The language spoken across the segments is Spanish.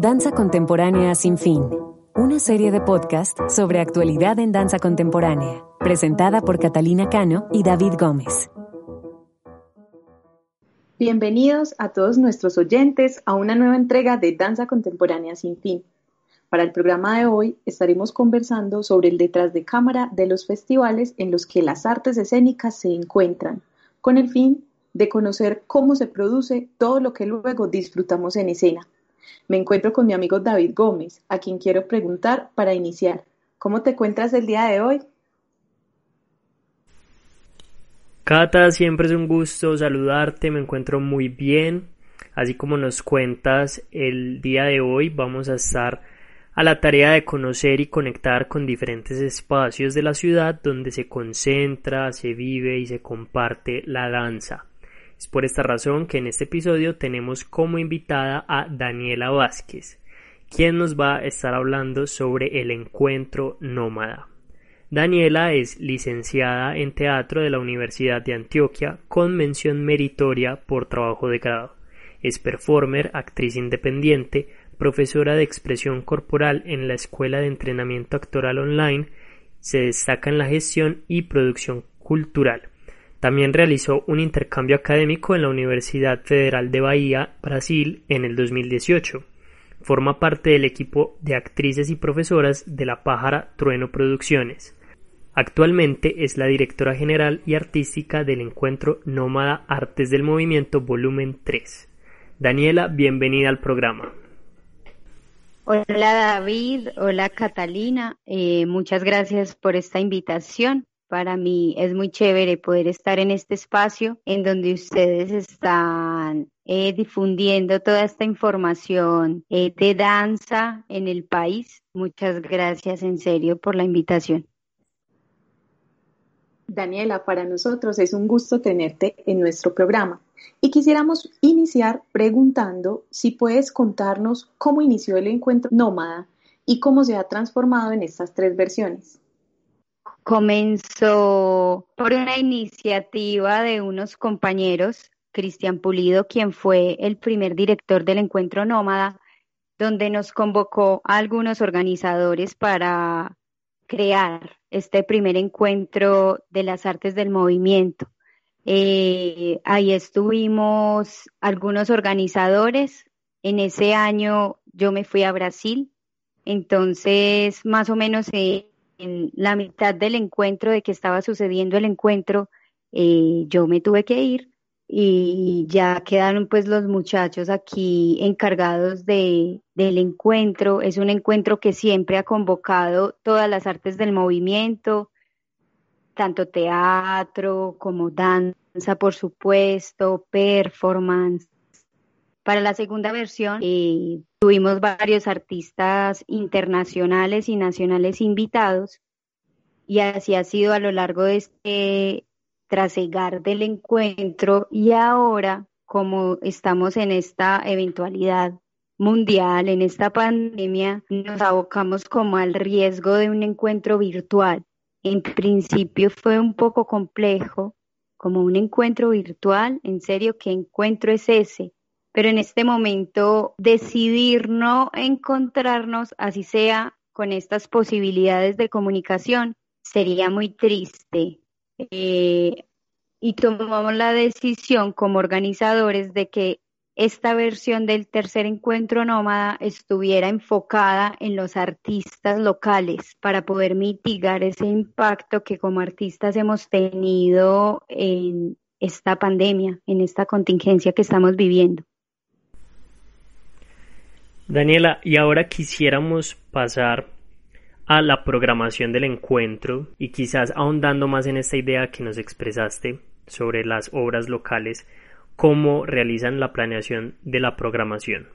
Danza Contemporánea Sin Fin. Una serie de podcast sobre actualidad en danza contemporánea, presentada por Catalina Cano y David Gómez. Bienvenidos a todos nuestros oyentes a una nueva entrega de Danza Contemporánea Sin Fin. Para el programa de hoy estaremos conversando sobre el detrás de cámara de los festivales en los que las artes escénicas se encuentran, con el fin de conocer cómo se produce todo lo que luego disfrutamos en escena me encuentro con mi amigo David Gómez, a quien quiero preguntar para iniciar. ¿Cómo te encuentras el día de hoy? Cata, siempre es un gusto saludarte, me encuentro muy bien. Así como nos cuentas, el día de hoy vamos a estar a la tarea de conocer y conectar con diferentes espacios de la ciudad donde se concentra, se vive y se comparte la danza. Es por esta razón que en este episodio tenemos como invitada a Daniela Vázquez, quien nos va a estar hablando sobre el encuentro nómada. Daniela es licenciada en teatro de la Universidad de Antioquia con mención meritoria por trabajo de grado. Es performer, actriz independiente, profesora de expresión corporal en la Escuela de Entrenamiento Actoral Online, se destaca en la gestión y producción cultural también realizó un intercambio académico en la Universidad Federal de Bahía, Brasil, en el 2018. Forma parte del equipo de actrices y profesoras de La Pájara Trueno Producciones. Actualmente es la directora general y artística del encuentro Nómada Artes del Movimiento Volumen 3. Daniela, bienvenida al programa. Hola David, hola Catalina, eh, muchas gracias por esta invitación. Para mí es muy chévere poder estar en este espacio en donde ustedes están eh, difundiendo toda esta información eh, de danza en el país. Muchas gracias en serio por la invitación. Daniela, para nosotros es un gusto tenerte en nuestro programa y quisiéramos iniciar preguntando si puedes contarnos cómo inició el encuentro nómada y cómo se ha transformado en estas tres versiones comenzó por una iniciativa de unos compañeros, Cristian Pulido, quien fue el primer director del encuentro nómada, donde nos convocó a algunos organizadores para crear este primer encuentro de las artes del movimiento. Eh, ahí estuvimos algunos organizadores. En ese año yo me fui a Brasil, entonces más o menos eh, en la mitad del encuentro, de que estaba sucediendo el encuentro, eh, yo me tuve que ir y ya quedaron pues los muchachos aquí encargados de, del encuentro. Es un encuentro que siempre ha convocado todas las artes del movimiento, tanto teatro como danza, por supuesto, performance. Para la segunda versión eh, tuvimos varios artistas internacionales y nacionales invitados y así ha sido a lo largo de este trasegar del encuentro y ahora como estamos en esta eventualidad mundial, en esta pandemia, nos abocamos como al riesgo de un encuentro virtual. En principio fue un poco complejo, como un encuentro virtual, en serio, ¿qué encuentro es ese? Pero en este momento decidir no encontrarnos, así sea con estas posibilidades de comunicación, sería muy triste. Eh, y tomamos la decisión como organizadores de que esta versión del tercer encuentro nómada estuviera enfocada en los artistas locales para poder mitigar ese impacto que como artistas hemos tenido en esta pandemia, en esta contingencia que estamos viviendo. Daniela, y ahora quisiéramos pasar a la programación del encuentro y quizás ahondando más en esta idea que nos expresaste sobre las obras locales, cómo realizan la planeación de la programación.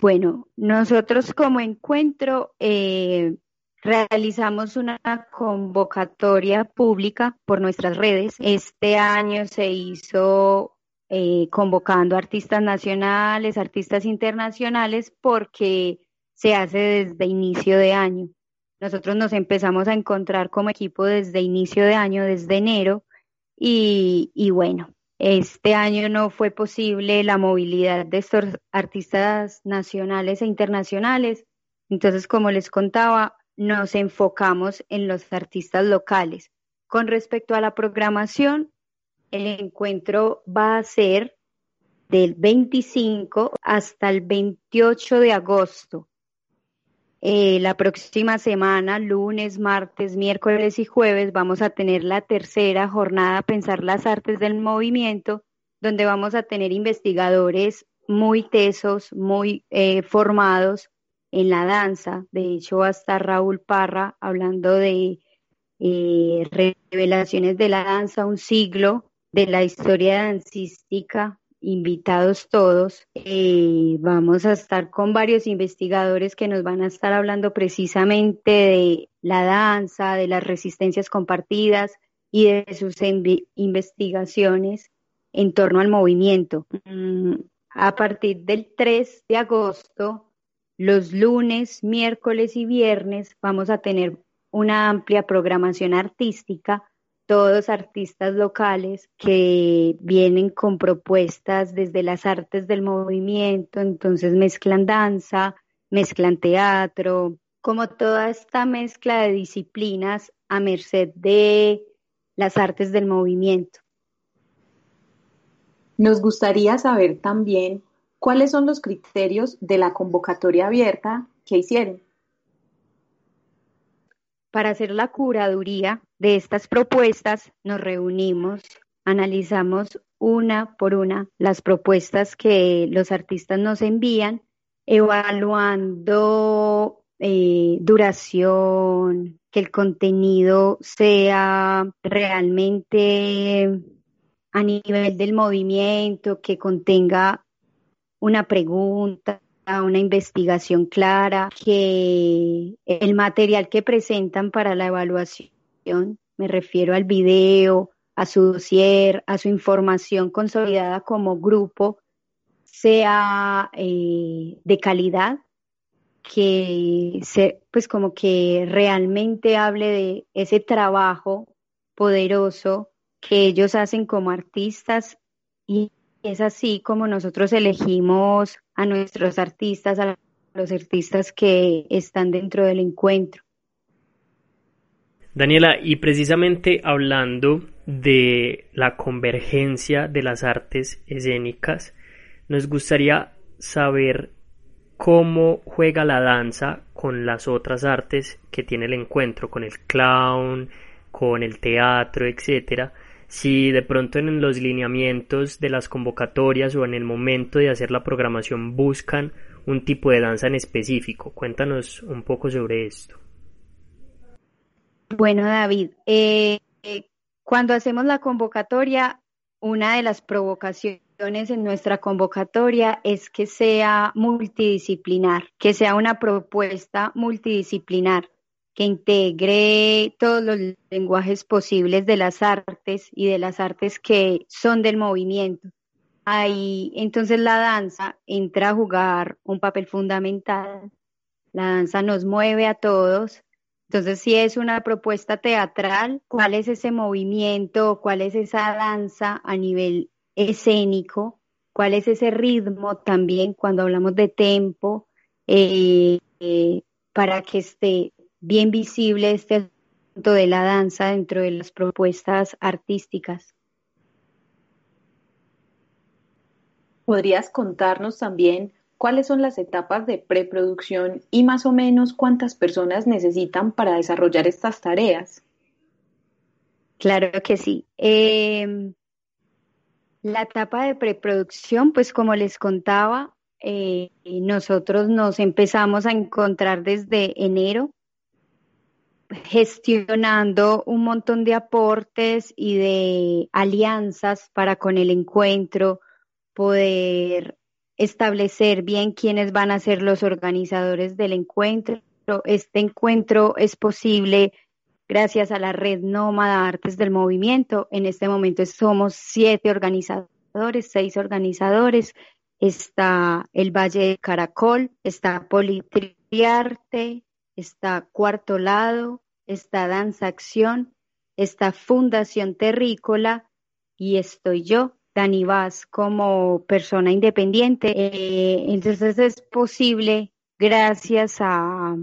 Bueno, nosotros como encuentro eh, realizamos una convocatoria pública por nuestras redes. Este año se hizo eh, convocando artistas nacionales, artistas internacionales, porque se hace desde inicio de año. Nosotros nos empezamos a encontrar como equipo desde inicio de año, desde enero, y, y bueno, este año no fue posible la movilidad de estos artistas nacionales e internacionales. Entonces, como les contaba, nos enfocamos en los artistas locales. Con respecto a la programación, el encuentro va a ser del 25 hasta el 28 de agosto. Eh, la próxima semana, lunes, martes, miércoles y jueves, vamos a tener la tercera jornada Pensar las Artes del Movimiento, donde vamos a tener investigadores muy tesos, muy eh, formados en la danza. De hecho, va a estar Raúl Parra hablando de eh, revelaciones de la danza, un siglo de la historia dancística invitados todos. Eh, vamos a estar con varios investigadores que nos van a estar hablando precisamente de la danza, de las resistencias compartidas y de sus investigaciones en torno al movimiento. Mm, a partir del 3 de agosto, los lunes, miércoles y viernes vamos a tener una amplia programación artística todos artistas locales que vienen con propuestas desde las artes del movimiento, entonces mezclan danza, mezclan teatro, como toda esta mezcla de disciplinas a merced de las artes del movimiento. Nos gustaría saber también cuáles son los criterios de la convocatoria abierta que hicieron. Para hacer la curaduría de estas propuestas, nos reunimos, analizamos una por una las propuestas que los artistas nos envían, evaluando eh, duración, que el contenido sea realmente a nivel del movimiento, que contenga una pregunta, una investigación clara, que el material que presentan para la evaluación, me refiero al video, a su dossier, a su información consolidada como grupo, sea eh, de calidad, que se, pues como que realmente hable de ese trabajo poderoso que ellos hacen como artistas y es así como nosotros elegimos a nuestros artistas, a los artistas que están dentro del encuentro. Daniela, y precisamente hablando de la convergencia de las artes escénicas, nos gustaría saber cómo juega la danza con las otras artes que tiene el encuentro, con el clown, con el teatro, etcétera, si de pronto en los lineamientos de las convocatorias o en el momento de hacer la programación buscan un tipo de danza en específico. Cuéntanos un poco sobre esto. Bueno, David, eh, cuando hacemos la convocatoria, una de las provocaciones en nuestra convocatoria es que sea multidisciplinar, que sea una propuesta multidisciplinar que integre todos los lenguajes posibles de las artes y de las artes que son del movimiento. Ahí entonces la danza entra a jugar un papel fundamental. La danza nos mueve a todos. Entonces, si es una propuesta teatral, ¿cuál es ese movimiento? ¿Cuál es esa danza a nivel escénico? ¿Cuál es ese ritmo también cuando hablamos de tempo? Eh, eh, para que esté bien visible este asunto de la danza dentro de las propuestas artísticas. ¿Podrías contarnos también cuáles son las etapas de preproducción y más o menos cuántas personas necesitan para desarrollar estas tareas? Claro que sí. Em, la etapa de preproducción, pues como les contaba, eh, nosotros nos empezamos a encontrar desde enero gestionando un montón de aportes y de alianzas para con el encuentro poder establecer bien quiénes van a ser los organizadores del encuentro. Este encuentro es posible gracias a la red Nómada Artes del Movimiento. En este momento somos siete organizadores, seis organizadores. Está el Valle de Caracol, está Politriarte, está Cuarto Lado, está Danza Acción, está Fundación Terrícola y estoy yo, Dani Vaz, como persona independiente. Eh, entonces es posible gracias a,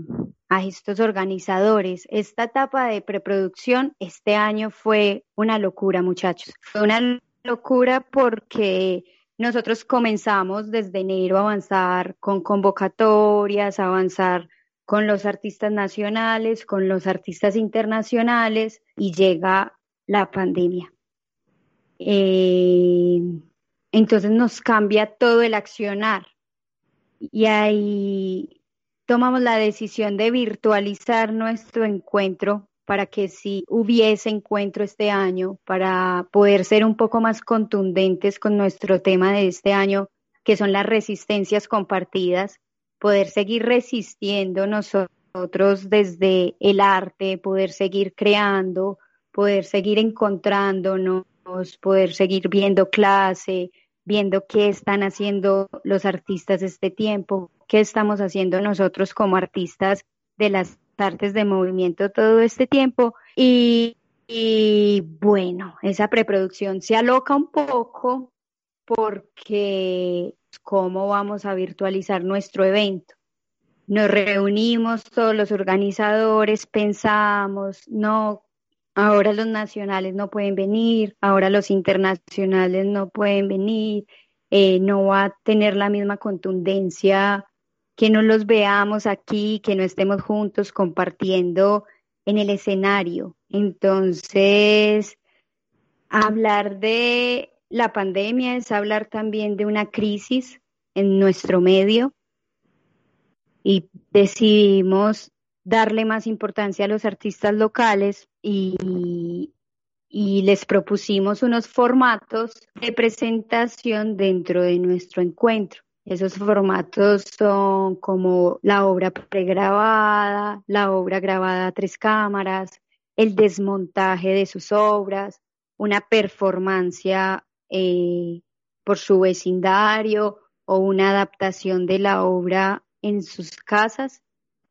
a estos organizadores. Esta etapa de preproducción este año fue una locura, muchachos. Fue una locura porque nosotros comenzamos desde enero a avanzar con convocatorias, avanzar con los artistas nacionales, con los artistas internacionales y llega la pandemia. Eh, entonces nos cambia todo el accionar. Y ahí tomamos la decisión de virtualizar nuestro encuentro para que si hubiese encuentro este año, para poder ser un poco más contundentes con nuestro tema de este año, que son las resistencias compartidas, poder seguir resistiendo nosotros desde el arte, poder seguir creando, poder seguir encontrándonos, poder seguir viendo clase, viendo qué están haciendo los artistas este tiempo, qué estamos haciendo nosotros como artistas de las artes de movimiento todo este tiempo. Y, bueno, esa preproducción se aloca un poco porque cómo vamos a virtualizar nuestro evento. Nos reunimos todos los organizadores, pensamos, no, ahora los nacionales no pueden venir, ahora los internacionales no pueden venir, eh, no va a tener la misma contundencia que no los veamos aquí, que no estemos juntos compartiendo en el escenario. Entonces, hablar de la pandemia es hablar también de una crisis en nuestro medio y decidimos darle más importancia a los artistas locales y, les propusimos unos formatos de presentación dentro de nuestro encuentro. Esos formatos son como la obra pregrabada, la obra grabada a tres cámaras, el desmontaje de sus obras, una performance eh, por su vecindario o una adaptación de la obra en sus casas.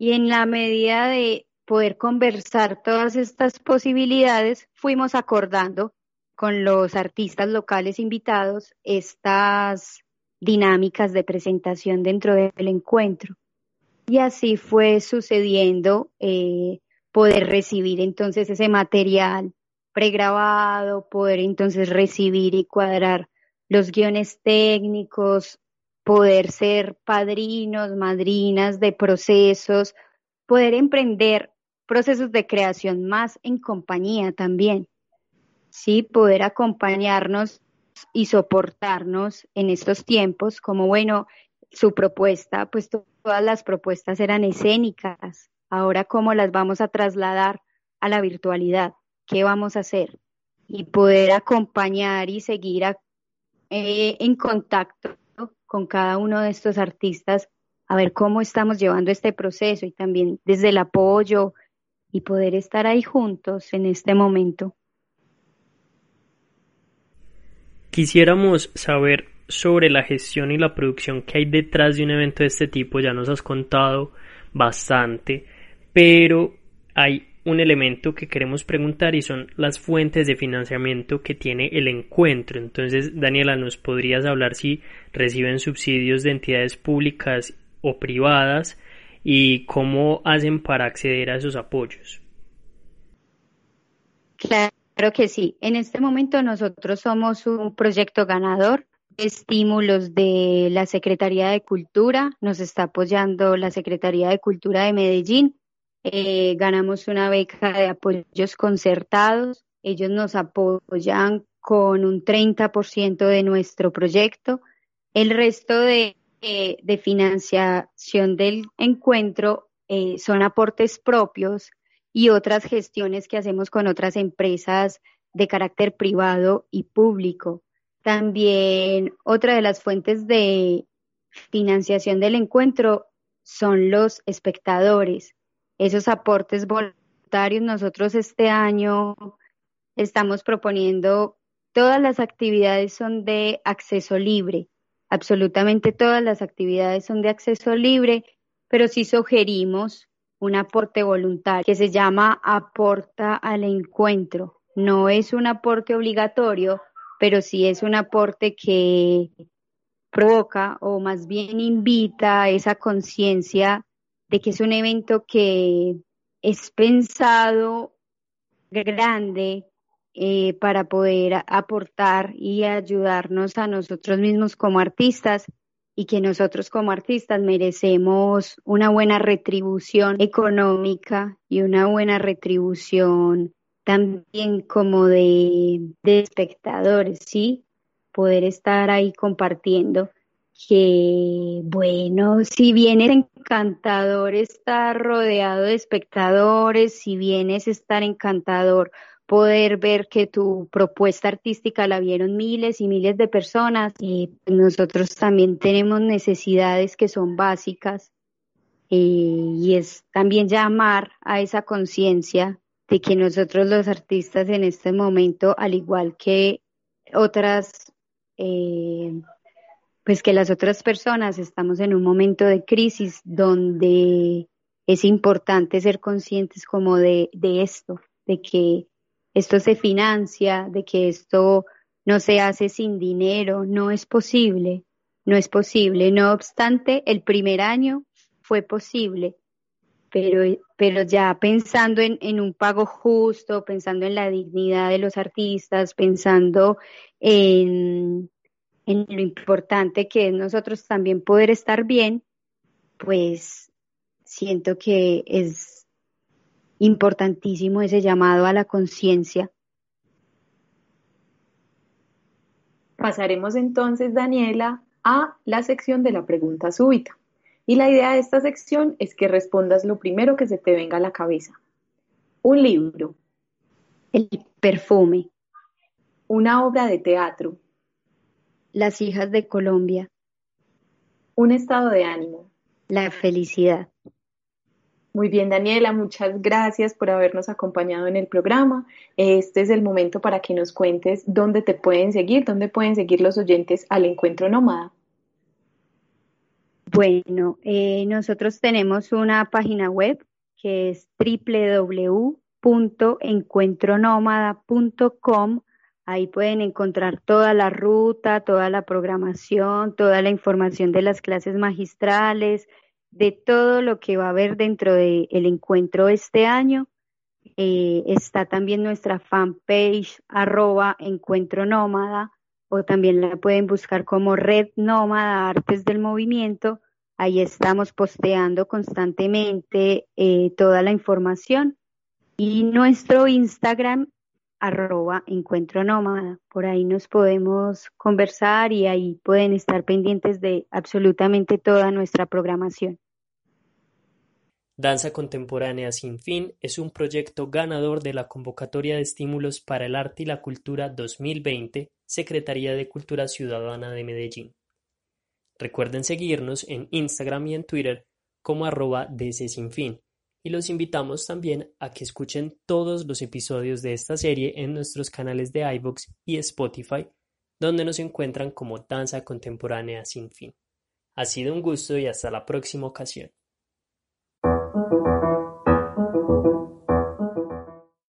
Y en la medida de poder conversar todas estas posibilidades, fuimos acordando con los artistas locales invitados estas dinámicas de presentación dentro del encuentro. Y así fue sucediendo eh, poder recibir entonces ese material pregrabado, poder entonces recibir y cuadrar los guiones técnicos, poder ser padrinos, madrinas de procesos, poder emprender procesos de creación más en compañía también. Sí, poder acompañarnos y soportarnos en estos tiempos, como bueno, su propuesta, pues todas las propuestas eran escénicas, ahora cómo las vamos a trasladar a la virtualidad, qué vamos a hacer y poder acompañar y seguir eh, en contacto con cada uno de estos artistas, a ver cómo estamos llevando este proceso y también desde el apoyo y poder estar ahí juntos en este momento. Quisiéramos saber sobre la gestión y la producción que hay detrás de un evento de este tipo, ya nos has contado bastante, pero hay un elemento que queremos preguntar y son las fuentes de financiamiento que tiene el encuentro. Entonces, Daniela, ¿nos podrías hablar si reciben subsidios de entidades públicas o privadas y cómo hacen para acceder a esos apoyos? Claro. Que sí. En este momento nosotros somos un proyecto ganador estímulos de la Secretaría de Cultura. Nos está apoyando la Secretaría de Cultura de Medellín. Eh, ganamos una beca de apoyos concertados. Ellos nos apoyan con un 30% de nuestro proyecto. El resto de, eh, de financiación del encuentro eh, son aportes propios y otras gestiones que hacemos con otras empresas de carácter privado y público. También otra de las fuentes de financiación del encuentro son los espectadores. Esos aportes voluntarios, nosotros este año estamos proponiendo, todas las actividades son de acceso libre, absolutamente todas las actividades son de acceso libre, pero sí sugerimos un aporte voluntario que se llama aporta al encuentro. No es un aporte obligatorio, pero sí es un aporte que provoca o más bien invita a esa conciencia de que es un evento que es pensado grande eh, para poder aportar y ayudarnos a nosotros mismos como artistas y que nosotros como artistas merecemos una buena retribución económica y una buena retribución también como de, de espectadores, ¿sí? Poder estar ahí compartiendo que, bueno, si bien es encantador estar rodeado de espectadores, si bien es estar encantador poder ver que tu propuesta artística la vieron miles y miles de personas y nosotros también tenemos necesidades que son básicas eh, y es también llamar a esa conciencia de que nosotros los artistas en este momento, al igual que otras, eh, pues que las otras personas, estamos en un momento de crisis donde es importante ser conscientes como de, esto, de que esto se financia, de que esto no se hace sin dinero, no es posible, no es posible. No obstante, el primer año fue posible, pero, pero ya pensando en, en un pago justo, pensando en la dignidad de los artistas, pensando en, en lo importante que es nosotros también poder estar bien, pues siento que es importantísimo ese llamado a la conciencia. Pasaremos entonces, Daniela, a la sección de la pregunta súbita. Y la idea de esta sección es que respondas lo primero que se te venga a la cabeza. Un libro. El perfume. Una obra de teatro. Las hijas de Colombia. Un estado de ánimo. La felicidad. Muy bien, Daniela, muchas gracias por habernos acompañado en el programa. Este es el momento para que nos cuentes dónde te pueden seguir, dónde pueden seguir los oyentes al encuentro nómada. Bueno, eh, nosotros tenemos una página web que es www.encuentronómada.com. Ahí pueden encontrar toda la ruta, toda la programación, toda la información de las clases magistrales, de todo lo que va a haber dentro del encuentro este año. Eh, está también nuestra fanpage arroba encuentro nómada o también la pueden buscar como Red Nómada Artes del Movimiento. Ahí estamos posteando constantemente eh, toda la información. Y nuestro Instagram arroba encuentro nómada. Por ahí nos podemos conversar y ahí pueden estar pendientes de absolutamente toda nuestra programación. Danza Contemporánea Sin Fin es un proyecto ganador de la Convocatoria de Estímulos para el Arte y la Cultura 2020, Secretaría de Cultura Ciudadana de Medellín. Recuerden seguirnos en Instagram y en Twitter como arroba Sin Fin y los invitamos también a que escuchen todos los episodios de esta serie en nuestros canales de iVoox y Spotify, donde nos encuentran como Danza Contemporánea Sin Fin. Ha sido un gusto y hasta la próxima ocasión.